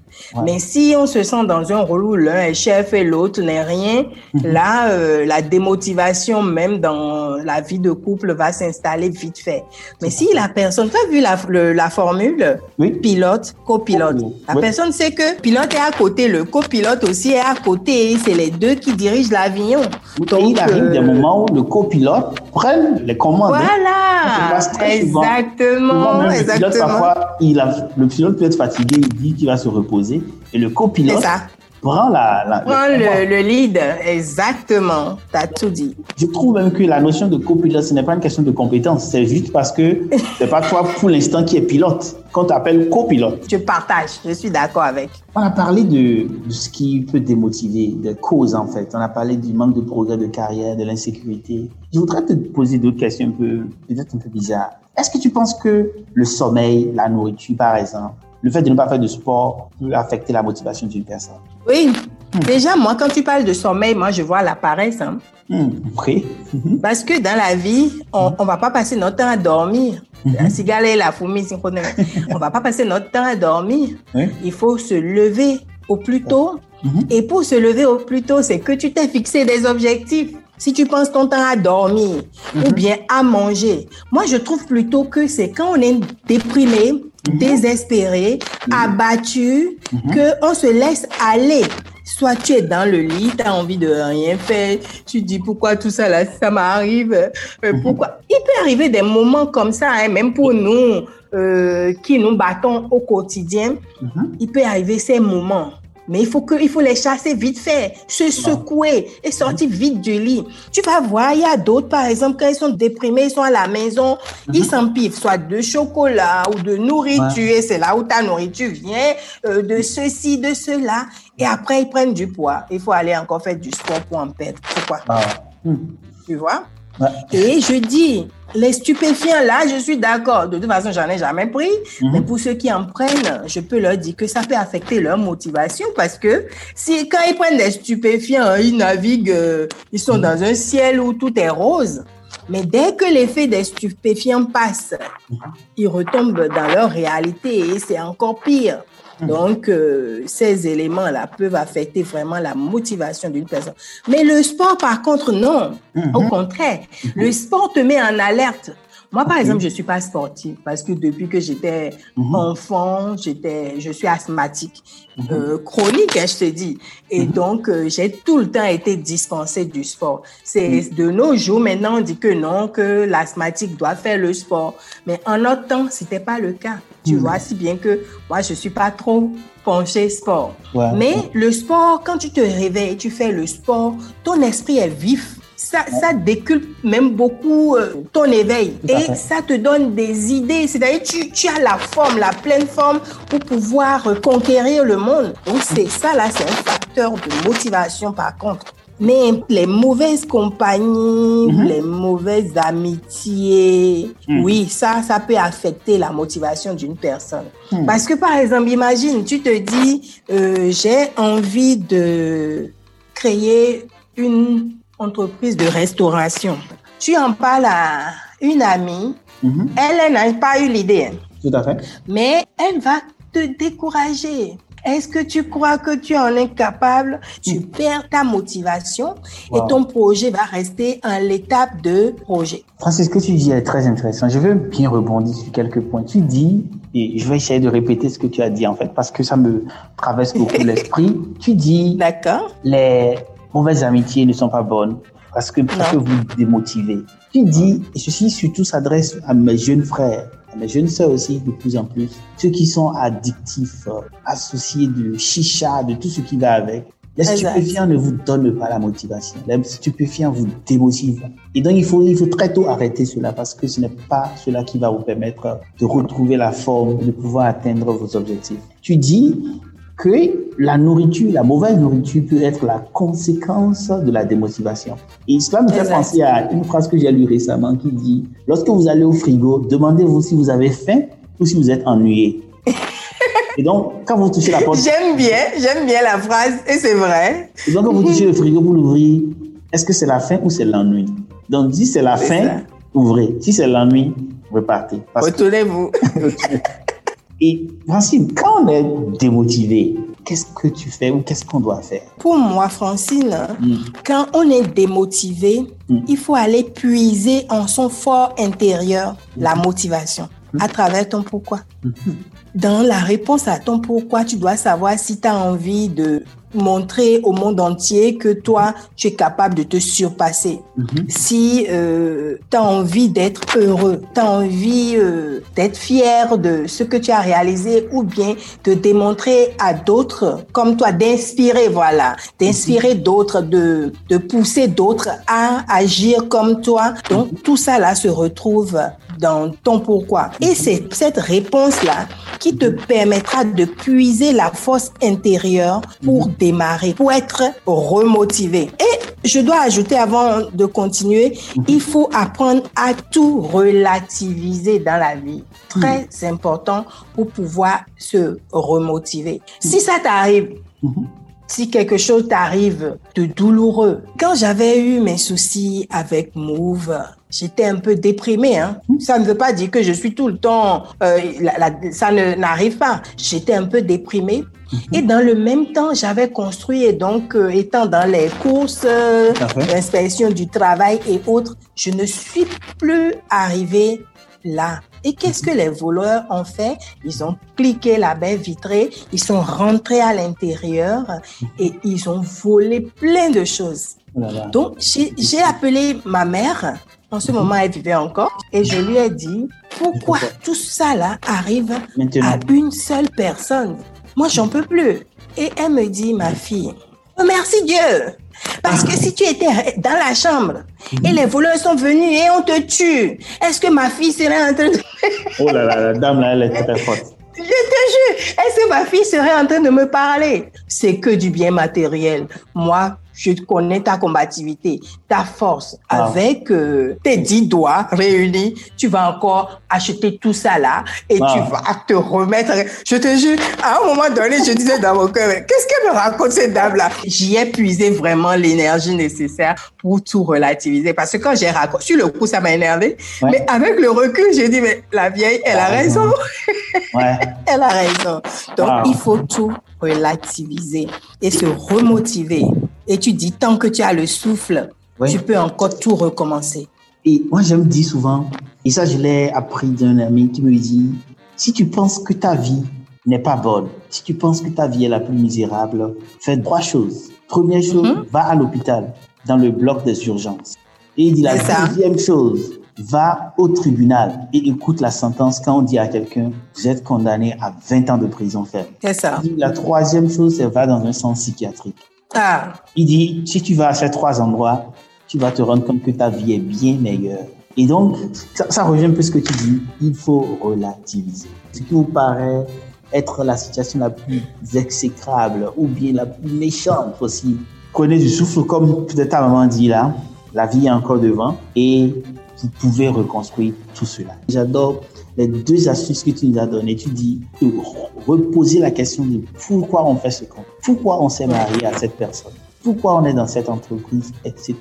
Mais si on se sent dans un rôle où l'un est chef et l'autre n'est rien, Mhm. là, euh, la démotivation même dans la vie de couple va s'installer vite fait. Mais si la personne, tu as vu la, le- la formule? Oui. pilote, copilote. La oui. personne sait que pilote est à côté, le copilote aussi est à côté. C'est les deux qui dirigent l'avion. Donc, il arrive euh, des moments où le copilote prenne les commandes. hein. Voilà, souvent. Exactement, le pilote, parfois, il a, le pilote peut être fatigué, il dit qu'il va se reposer. Et le copilote. Prend la, la- Prends le le, le lead, exactement. T'as tout dit. Je trouve même que la notion de copilote, ce n'est pas une question de compétence. C'est juste parce que c'est pas toi pour l'instant qui est pilote. Qu'on t'appelle copilote. Je partage, je suis d'accord avec. On a parlé de, de ce qui peut démotiver, des causes en fait. On a parlé du manque de progrès de carrière, de l'insécurité. Je voudrais te poser d'autres questions un peu, peut-être un peu bizarres. Est-ce que tu penses que le sommeil, la nourriture par exemple, le fait de ne pas faire de sport peut affecter la motivation d'une personne? Oui, déjà, moi, quand tu parles de sommeil, moi, je vois la paresse. hein. Hmm, Après, Parce que dans la vie, on ne va pas passer notre temps à dormir. La cigale et la fourmi, on va pas passer notre temps à dormir. Oui. Il faut se lever au plus tôt. Et pour se lever au plus tôt, c'est que tu t'es fixé des objectifs. Si tu penses ton temps à dormir ou bien à manger, moi je trouve plutôt que c'est quand on est déprimé, désespéré, abattu, que on se laisse aller. Soit tu es dans le lit, tu as envie de rien faire, tu dis pourquoi tout ça là, ça m'arrive, euh, pourquoi? Il peut arriver des moments comme ça, hein, même pour nous euh, qui nous battons au quotidien, il peut arriver ces moments. Mais il faut, que, il faut les chasser vite fait, se secouer et sortir vite du lit. Tu vas voir, il y a d'autres, par exemple, quand ils sont déprimés, ils sont à la maison, ils s'empivent soit de chocolat ou de nourriture, et c'est là où ta nourriture vient, euh, de ceci, de cela. Et après, ils prennent du poids. Il faut aller encore faire du sport pour en perdre. Pourquoi? Ah, Tu vois? Ouais. et je dis, les stupéfiants, là, je suis d'accord. De toute façon, j'en ai jamais pris. Mais pour ceux qui en prennent, je peux leur dire que ça peut affecter leur motivation parce que si, quand ils prennent des stupéfiants, hein, ils naviguent, euh, ils sont dans un ciel où tout est rose. Mais dès que l'effet des stupéfiants passe, ils retombent dans leur réalité et c'est encore pire. Donc, euh, ces éléments-là peuvent affecter vraiment la motivation d'une personne. Mais le sport, par contre, non. Au contraire, le sport te met en alerte. Moi, par exemple, je suis pas sportive parce que depuis que j'étais enfant, j'étais, je suis asthmatique euh, chronique, hein, je te dis. Et donc, euh, j'ai tout le temps été dispensée du sport. C'est de nos jours maintenant, on dit que non, que l'asthmatique doit faire le sport. Mais en notre temps, c'était pas le cas. Tu vois, si bien que moi, je suis pas trop penchée sport. Ouais. Mais le sport, quand tu te réveilles, tu fais le sport, ton esprit est vif. Ça, ça décuple même beaucoup euh, ton éveil et ça te donne des idées. C'est-à-dire tu, tu as la forme, la pleine forme pour pouvoir euh, conquérir le monde. Donc c'est ça là, c'est un facteur de motivation par contre. Mais les mauvaises compagnies, Mhm. les mauvaises amitiés, oui, ça, ça peut affecter la motivation d'une personne. Mhm. Parce que par exemple, imagine, tu te dis, euh, j'ai envie de créer une entreprise de restauration. Tu en parles à une amie, Mhm. elle, n'a pas eu l'idée, hein. Tout à fait. mais elle va te décourager. Est-ce que tu crois que tu en es capable? Tu perds ta motivation Wow. et ton projet va rester en l'étape de projet. Francis, ce que tu dis est très intéressant. Je veux bien rebondir sur quelques points. Tu dis, et je vais essayer de répéter ce que tu as dit en fait, parce que ça me traverse beaucoup l'esprit. Tu dis, D'accord les mauvaises amitiés ne sont pas bonnes parce que ça peut Non. vous démotiver. Tu dis, et ceci surtout s'adresse à mes jeunes frères, à mes jeunes sœurs aussi de plus en plus, ceux qui sont addictifs, associés de chicha, de tout ce qui va avec. Les stupéfiants ne vous donnent pas la motivation. Les stupéfiants vous démotivent. Et donc, il faut, il faut très tôt arrêter cela parce que ce n'est pas cela qui va vous permettre de retrouver la forme, de pouvoir atteindre vos objectifs. Tu dis que la nourriture, la mauvaise nourriture peut être la conséquence de la démotivation. Et cela me fait penser à une phrase que j'ai lue récemment qui dit, lorsque vous allez au frigo, demandez-vous si vous avez faim ou si vous êtes ennuyé. Et donc, quand vous touchez la porte, J'aime bien, j'aime bien la phrase et c'est vrai. et donc quand vous touchez le frigo pour l'ouvrir, est-ce que c'est la faim ou c'est l'ennui? Donc, si c'est la faim, ça. ouvrez. Si c'est la nuit, repartez. Retournez-vous. Et Francine, quand on est démotivé, qu'est-ce que tu fais ou qu'est-ce qu'on doit faire? Pour moi, Francine, mm. quand on est démotivé, mm. il faut aller puiser en son fort intérieur la motivation mm. à travers ton pourquoi. Dans la réponse à ton pourquoi, tu dois savoir si tu as envie de montrer au monde entier que toi, tu es capable de te surpasser. Mhm. Si euh, tu as envie d'être heureux, tu as envie euh, d'être fier de ce que tu as réalisé ou bien de démontrer à d'autres, comme toi, d'inspirer, voilà, d'inspirer mhm. d'autres, de, de pousser d'autres à agir comme toi. Donc, tout ça là se retrouve dans ton pourquoi. Et mhm. c'est cette réponse-là qui te permettra de puiser la force intérieure pour démarrer, pour être remotivé. Et je dois ajouter avant de continuer, mhm. il faut apprendre à tout relativiser dans la vie. Très mhm. important pour pouvoir se remotiver. Si ça t'arrive, mhm. si quelque chose t'arrive de douloureux. Quand j'avais eu mes soucis avec Move, j'étais un peu déprimée. Hein. Ça ne veut pas dire que je suis tout le temps, euh, ça n'arrive pas. J'étais un peu déprimée. Et dans le même temps, j'avais construit et donc euh, étant dans les courses, l'inspection du travail et autres, je ne suis plus arrivée là. Et qu'est-ce que les voleurs ont fait? Ils ont cliqué la baie vitrée, ils sont rentrés à l'intérieur et ils ont volé plein de choses. Oh donc, j'ai appelé ma mère en ce moment, elle vivait encore. Et je lui ai dit, pourquoi tout ça là arrive à une seule personne? Moi, j'en peux plus. Et elle me dit, ma fille, merci Dieu. Parce que si tu étais dans la chambre et les voleurs sont venus et on te tue, est-ce que ma fille serait en train de... oh là là, la dame là, elle est très forte. Je te jure, est-ce que ma fille serait en train de me parler? C'est que du bien matériel. Moi, je connais ta combativité, ta force. Ah. Avec euh, tes dix doigts réunis, tu vas encore acheter tout ça là et tu ah. vas te remettre. Je te jure, à un moment donné, je disais dans mon cœur, qu'est-ce qu'elle me raconte cette dame-là J'y ai puisé vraiment l'énergie nécessaire pour tout relativiser. Parce que quand j'ai raconté, sur le coup, ça m'a énervé. Mais avec le recul, j'ai dit, mais la vieille, elle a raison. Ouais. elle a raison. Donc, il faut tout relativiser et se remotiver. Et tu dis, tant que tu as le souffle, tu peux encore tout recommencer. Et moi, je me dis souvent, et ça, je l'ai appris d'un ami qui me dit, si tu penses que ta vie n'est pas bonne, si tu penses que ta vie est la plus misérable, fais trois choses. Première chose, mhm. va à l'hôpital, dans le bloc des urgences. Et il dit la deuxième chose, va au tribunal et écoute la sentence quand on dit à quelqu'un, vous êtes condamné à 20 ans de prison ferme. C'est ça. la troisième chose, c'est va dans un centre psychiatrique. Ah. Il dit, si tu vas à ces trois endroits, tu vas te rendre compte que ta vie est bien meilleure. Et donc, ça, ça revient un peu à ce que tu dis, il faut relativiser. Ce qui vous paraît être la situation la plus exécrable ou bien la plus méchante possible. Prenez du souffle, comme peut-être ta maman dit là, la vie est encore devant et vous pouvez reconstruire tout cela. J'adore les deux astuces que tu nous as données. Tu dis reposer la question de pourquoi on fait ce qu'on pourquoi on s'est marié à cette personne, pourquoi on est dans cette entreprise, etc.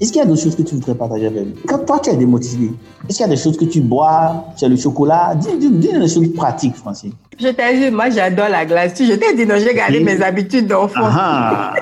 Est-ce qu'il y a d'autres choses que tu voudrais partager avec nous? Quand toi, tu es démotivé, est-ce qu'il y a des choses que tu bois C'est le chocolat? Dis-nous dis, des choses pratiques, Francine. Je t'ai dit, moi, j'adore la glace. Je t'ai dit, non, j'ai gardé mes habitudes d'enfant. Ah.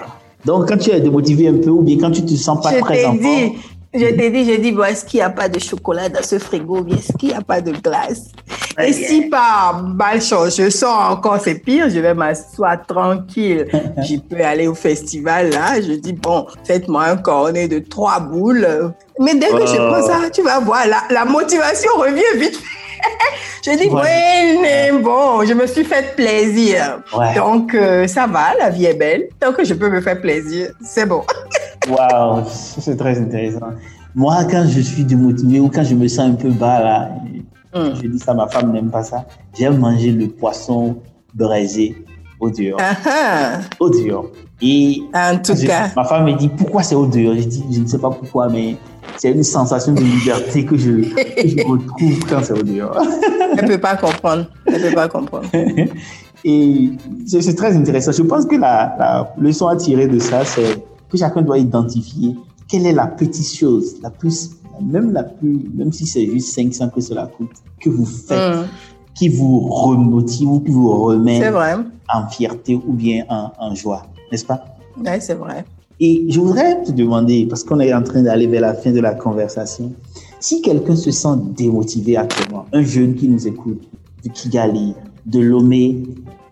Donc, quand tu es démotivé un peu ou bien quand tu te sens pas très en dit, je t'ai dit, je dis, bon, est-ce qu'il n'y a pas de chocolat dans ce frigo? Est-ce qu'il n'y a pas de glace? Et si par malchance, je sors encore, c'est pire, je vais m'asseoir tranquille. je peux aller au festival, là. Je dis, bon, faites-moi un cornet de trois boules. Mais dès que je prends ça, tu vas voir, la, la motivation revient vite je dis, oui, mais bon, je me suis fait plaisir. Donc, euh, ça va, la vie est belle. Tant que je peux me faire plaisir, c'est bon. Waouh, c'est très intéressant. Moi, quand je suis démotivé ou quand je me sens un peu bas, là, hmm. je dis ça, ma femme n'aime pas ça. J'aime manger le poisson braisé au dur. Ah, ah. Au dur. Et en tout cas, ma femme me dit pourquoi c'est au dur. Je dis je ne sais pas pourquoi, mais c'est une sensation de liberté que je, retrouve quand c'est au dur. Elle ne peut pas comprendre. Elle ne peut pas comprendre. Et c'est très intéressant. Je pense que la, la leçon à tirer de ça, c'est que chacun doit identifier quelle est la petite chose, la plus, même la plus, même si c'est juste 500 que cela coûte, que vous faites, mm. qui vous remotive ou qui vous remet en fierté ou bien en, joie, n'est-ce pas? Oui, c'est vrai. Et je voudrais te demander, parce qu'on est en train d'aller vers la fin de la conversation, si quelqu'un se sent démotivé actuellement, un jeune qui nous écoute de Kigali, de Lomé,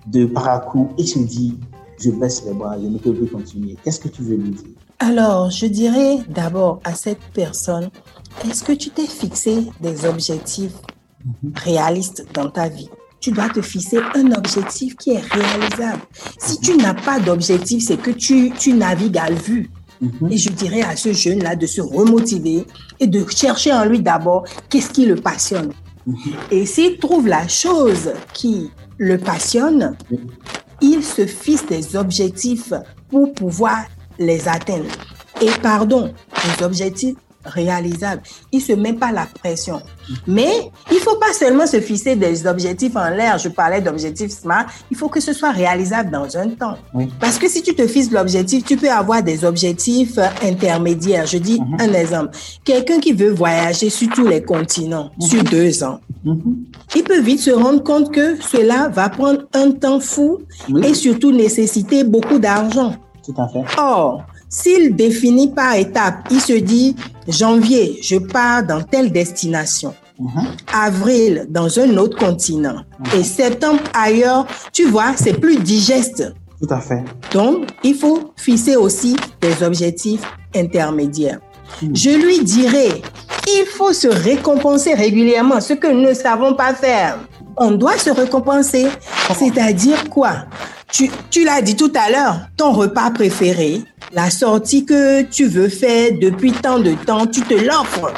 de Parakou, et se dit, je baisse les bras, je ne peux plus continuer, qu'est-ce que tu veux lui dire? Alors, je dirais d'abord à cette personne, est-ce que tu t'es fixé des objectifs mhm. réalistes dans ta vie? Tu dois te fixer un objectif qui est réalisable. Si tu n'as pas d'objectif, c'est que tu, tu navigues à vue. Mhm. Et je dirais à ce jeune-là de se remotiver et de chercher en lui d'abord qu'est-ce qui le passionne. Mhm. Et s'il trouve la chose qui le passionne, il se fixe des objectifs pour pouvoir les atteindre. Et pardon, les objectifs réalisables. Il se met pas la pression. Mais il faut pas seulement se fixer des objectifs en l'air. Je parlais d'objectifs smart. Il faut que ce soit réalisable dans un temps. Parce que si tu te fixes l'objectif, tu peux avoir des objectifs intermédiaires. Je dis mhm. un exemple. Quelqu'un qui veut voyager sur tous les continents mhm. sur deux ans, mhm. il peut vite se rendre compte que cela va prendre un temps fou et surtout nécessiter beaucoup d'argent. Tout à fait. Or, s'il définit par étapes, il se dit, janvier, je pars dans telle destination. Mhm. Avril, dans un autre continent. Mhm. Et septembre, ailleurs, tu vois, c'est plus digeste. Tout à fait. Donc, il faut fixer aussi des objectifs intermédiaires. Mhm. Je lui dirais, il faut se récompenser régulièrement, ce que nous ne savons pas faire. On doit se récompenser. C'est-à-dire quoi? Tu, tu l'as dit tout à l'heure, ton repas préféré, la sortie que tu veux faire depuis tant de temps, tu te l'offres.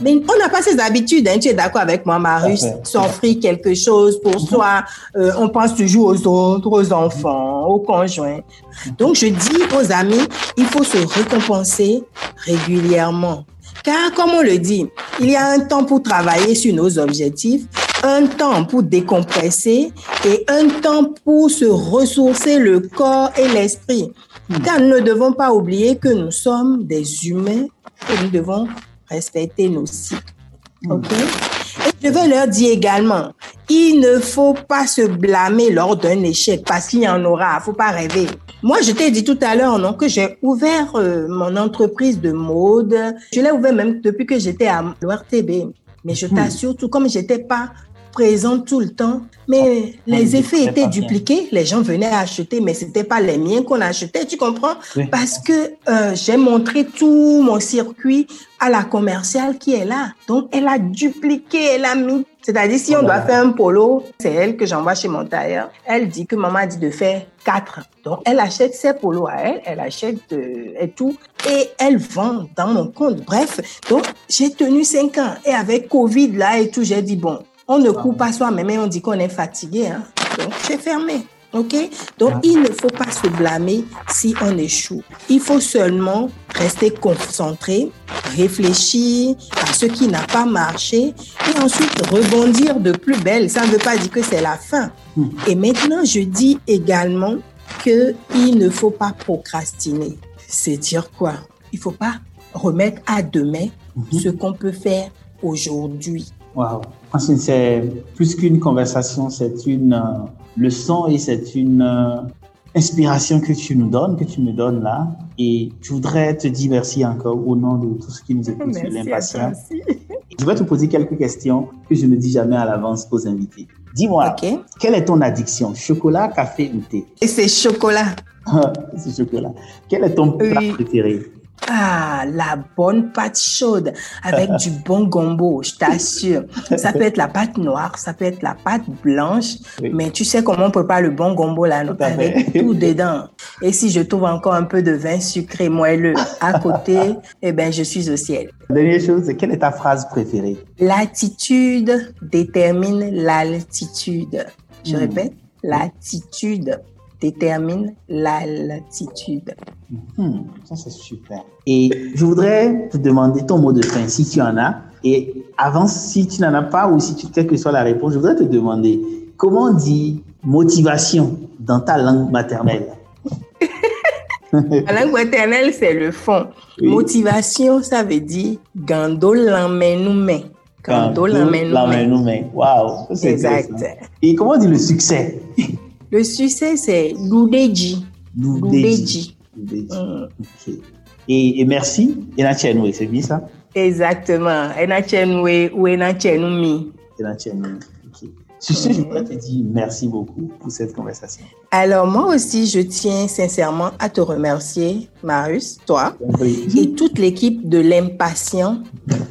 Mais on n'a pas ces habitudes, hein, tu es d'accord avec moi, Marius, s'offrir quelque chose pour mhm. soi. Euh, on pense toujours aux autres, aux enfants, aux conjoints. Donc, je dis aux amis, il faut se récompenser régulièrement. Car, comme on le dit, il y a un temps pour travailler sur nos objectifs, un temps pour décompresser et un temps pour se ressourcer le corps et l'esprit. Car nous ne devons pas oublier que nous sommes des humains et nous devons respecter nos cycles. Et je veux leur dire également, il ne faut pas se blâmer lors d'un échec parce qu'il y en aura. Il faut pas rêver. Moi, je t'ai dit tout à l'heure, non, que j'ai ouvert euh, mon entreprise de mode. Je l'ai ouvert même depuis que j'étais à l'ORTB. Mais je hmm. t'assure, tout comme j'étais pas présente tout le temps. Mais les effets étaient dupliqués. Les gens venaient acheter, mais c'était pas les miens qu'on achetait, tu comprends? Parce que euh, j'ai montré tout mon circuit à la commerciale qui est là. Donc, elle a dupliqué, elle a mis. C'est-à-dire, si on doit faire un polo, c'est elle que j'envoie chez mon tailleur. Elle dit que maman a dit de faire quatre. Donc, elle achète ses polos à elle, elle achète euh, et tout, et elle vend dans mon compte. Bref, donc, j'ai tenu cinq ans. Et avec Covid là et tout, j'ai dit, bon, on ne coupe pas soi-même mais on dit qu'on est fatigué. Hein. Donc, j'ai fermé. OK? Donc, ah. il ne faut pas se blâmer si on échoue. Il faut seulement rester concentré, réfléchir à ce qui n'a pas marché et ensuite rebondir de plus belle. Ça ne veut pas dire que c'est la fin. Hmm. Et maintenant, je dis également que il ne faut pas procrastiner. C'est dire quoi? Il faut pas remettre à demain mhm. ce qu'on peut faire aujourd'hui. Wow. Francine, c'est plus qu'une conversation, c'est une euh, leçon et c'est une euh, inspiration que tu nous donnes, que tu me donnes là. Et je voudrais te dire merci encore au nom de tout ce qui nous écoute sur l'impatience. Je vais te poser quelques questions que je ne dis jamais à l'avance aux invités. Dis-moi, quelle est ton addiction? Chocolat, café ou thé? Et c'est chocolat. c'est chocolat. Quel est ton plat préféré? Ah, la bonne pâte chaude avec du bon gombo, je t'assure. Ça peut être la pâte noire, ça peut être la pâte blanche, mais tu sais comment on prépare le bon gombo là, avec tout dedans. Et si je trouve encore un peu de vin sucré moelleux à côté, eh ben je suis au ciel. Dernière chose, quelle est ta phrase préférée? L'attitude détermine l'altitude. Je hmm. répète, l'attitude détermine l'altitude. Hmm, ça, c'est super. Et je voudrais te demander ton mot de fin, si tu en as. Et avant, si tu n'en as pas ou si tu, quelle que soit la réponse, je voudrais te demander comment on dit motivation dans ta langue maternelle? La langue maternelle, c'est le fond. Motivation, ça veut dire gando l'emmène Gando l'emmène Waouh. Exact. Et comment on dit le succès? Le succès, c'est. L'oudeji. Mm. Et, et merci, Enachenwe, c'est bien ça? Exactement. Enachenwe ou Enachenumi. Enachenwe. Sur ce, je voudrais te dire merci beaucoup pour cette conversation. Alors, moi aussi, je tiens sincèrement à te remercier, Marius, toi, et toute l'équipe de l'Impatient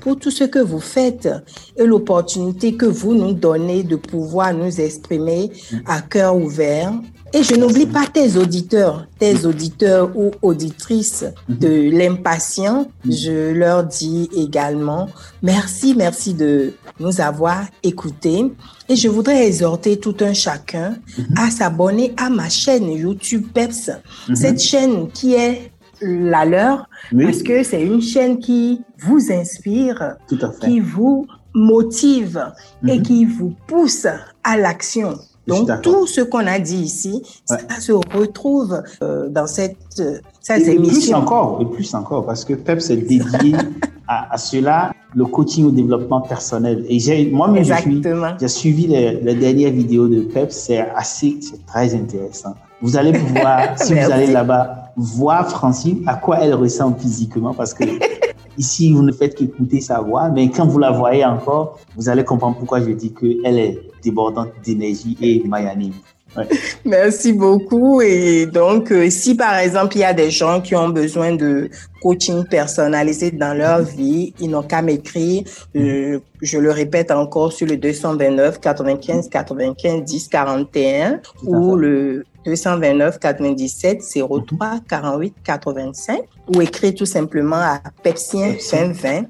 pour tout ce que vous faites et l'opportunité que vous nous donnez de pouvoir nous exprimer à cœur ouvert et je n'oublie pas tes auditeurs, tes auditeurs ou auditrices de l'impatient. Je leur dis également merci, merci de nous avoir écoutés. Et je voudrais exhorter tout un chacun à s'abonner à ma chaîne YouTube Peps. Cette chaîne qui est la leur, parce que c'est une chaîne qui vous inspire, qui vous motive et mhm. qui vous pousse à l'action. Donc tout ce qu'on a dit ici, ça se retrouve euh, dans cette, euh, cette et émission. Plus encore, et plus encore, parce que PEP s'est dédié à, à, cela, le coaching au développement personnel. Et moi-même, j'ai suivi les, les, dernières vidéos de PEP, c'est assez, c'est très intéressant. Vous allez pouvoir, si vous allez là-bas, voir Francine à quoi elle ressemble physiquement, parce que Ici, vous ne faites qu'écouter sa voix, mais quand vous la voyez encore, vous allez comprendre pourquoi je dis qu'elle est débordante d'énergie et mayanime. Merci beaucoup. Et donc, euh, si par exemple, il y a des gens qui ont besoin de coaching personnalisé dans leur vie, ils n'ont qu'à m'écrire. Euh, je le répète encore sur le 229 95 95 10 41 ou le 229 97 03 48 85 ou écrire tout simplement à pepsien 2020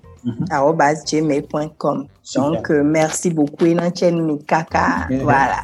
gmail.com. Donc, euh, merci beaucoup. Enanchen Kaka. Voilà.